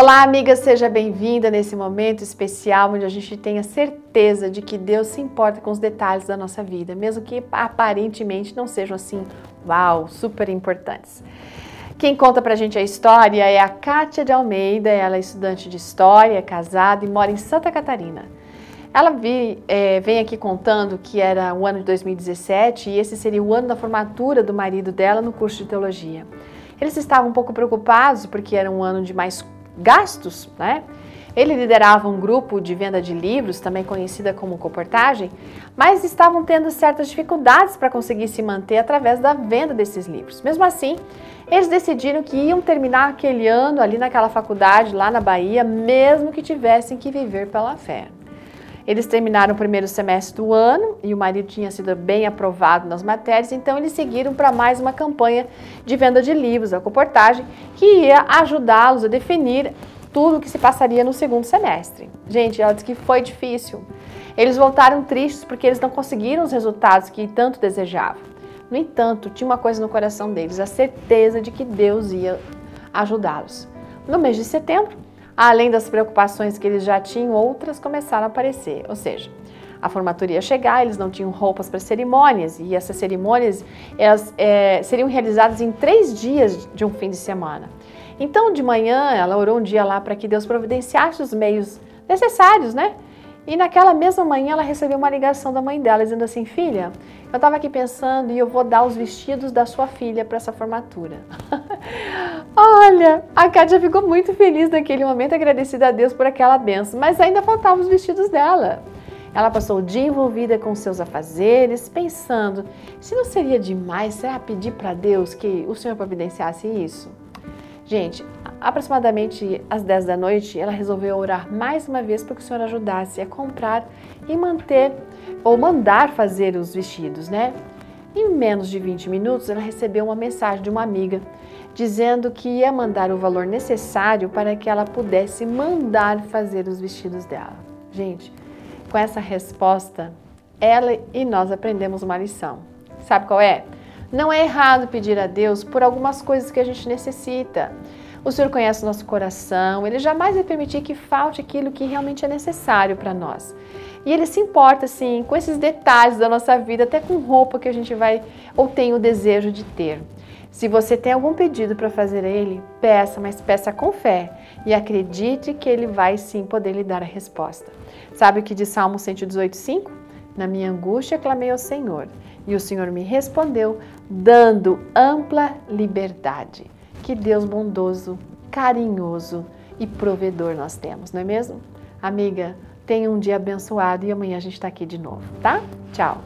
Olá, amiga, seja bem-vinda nesse momento especial onde a gente tenha certeza de que Deus se importa com os detalhes da nossa vida, mesmo que aparentemente não sejam assim, uau, super importantes. Quem conta pra gente a história é a Kátia de Almeida, ela é estudante de história, é casada e mora em Santa Catarina. Ela vi, é, vem aqui contando que era o ano de 2017 e esse seria o ano da formatura do marido dela no curso de teologia. Eles estavam um pouco preocupados porque era um ano de mais gastos, né? Ele liderava um grupo de venda de livros, também conhecida como comportagem, mas estavam tendo certas dificuldades para conseguir se manter através da venda desses livros. Mesmo assim, eles decidiram que iam terminar aquele ano ali naquela faculdade lá na Bahia, mesmo que tivessem que viver pela fé. Eles terminaram o primeiro semestre do ano e o marido tinha sido bem aprovado nas matérias, então eles seguiram para mais uma campanha de venda de livros, a comportagem, que ia ajudá-los a definir tudo o que se passaria no segundo semestre. Gente, ela disse que foi difícil. Eles voltaram tristes porque eles não conseguiram os resultados que tanto desejavam. No entanto, tinha uma coisa no coração deles, a certeza de que Deus ia ajudá-los. No mês de setembro, Além das preocupações que eles já tinham, outras começaram a aparecer. Ou seja, a formatura ia chegar, eles não tinham roupas para cerimônias e essas cerimônias elas, é, seriam realizadas em três dias de um fim de semana. Então, de manhã, ela orou um dia lá para que Deus providenciasse os meios necessários, né? E naquela mesma manhã ela recebeu uma ligação da mãe dela dizendo assim: Filha, eu estava aqui pensando e eu vou dar os vestidos da sua filha para essa formatura. Olha, a Kátia ficou muito feliz naquele momento, agradecida a Deus por aquela benção, mas ainda faltavam os vestidos dela. Ela passou o dia envolvida com seus afazeres, pensando: se não seria demais, será pedir para Deus que o Senhor providenciasse isso? Gente, aproximadamente às 10 da noite, ela resolveu orar mais uma vez para que o Senhor ajudasse a comprar e manter ou mandar fazer os vestidos, né? Em menos de 20 minutos, ela recebeu uma mensagem de uma amiga dizendo que ia mandar o valor necessário para que ela pudesse mandar fazer os vestidos dela. Gente, com essa resposta, ela e nós aprendemos uma lição. Sabe qual é? Não é errado pedir a Deus por algumas coisas que a gente necessita. O Senhor conhece o nosso coração, Ele jamais vai permitir que falte aquilo que realmente é necessário para nós. E Ele se importa, sim, com esses detalhes da nossa vida, até com roupa que a gente vai ou tem o desejo de ter. Se você tem algum pedido para fazer a Ele, peça, mas peça com fé e acredite que Ele vai sim poder lhe dar a resposta. Sabe o que diz Salmo 118,5? Na minha angústia clamei ao Senhor e o Senhor me respondeu, dando ampla liberdade. Que Deus bondoso, carinhoso e provedor nós temos, não é mesmo? Amiga, tenha um dia abençoado e amanhã a gente está aqui de novo, tá? Tchau!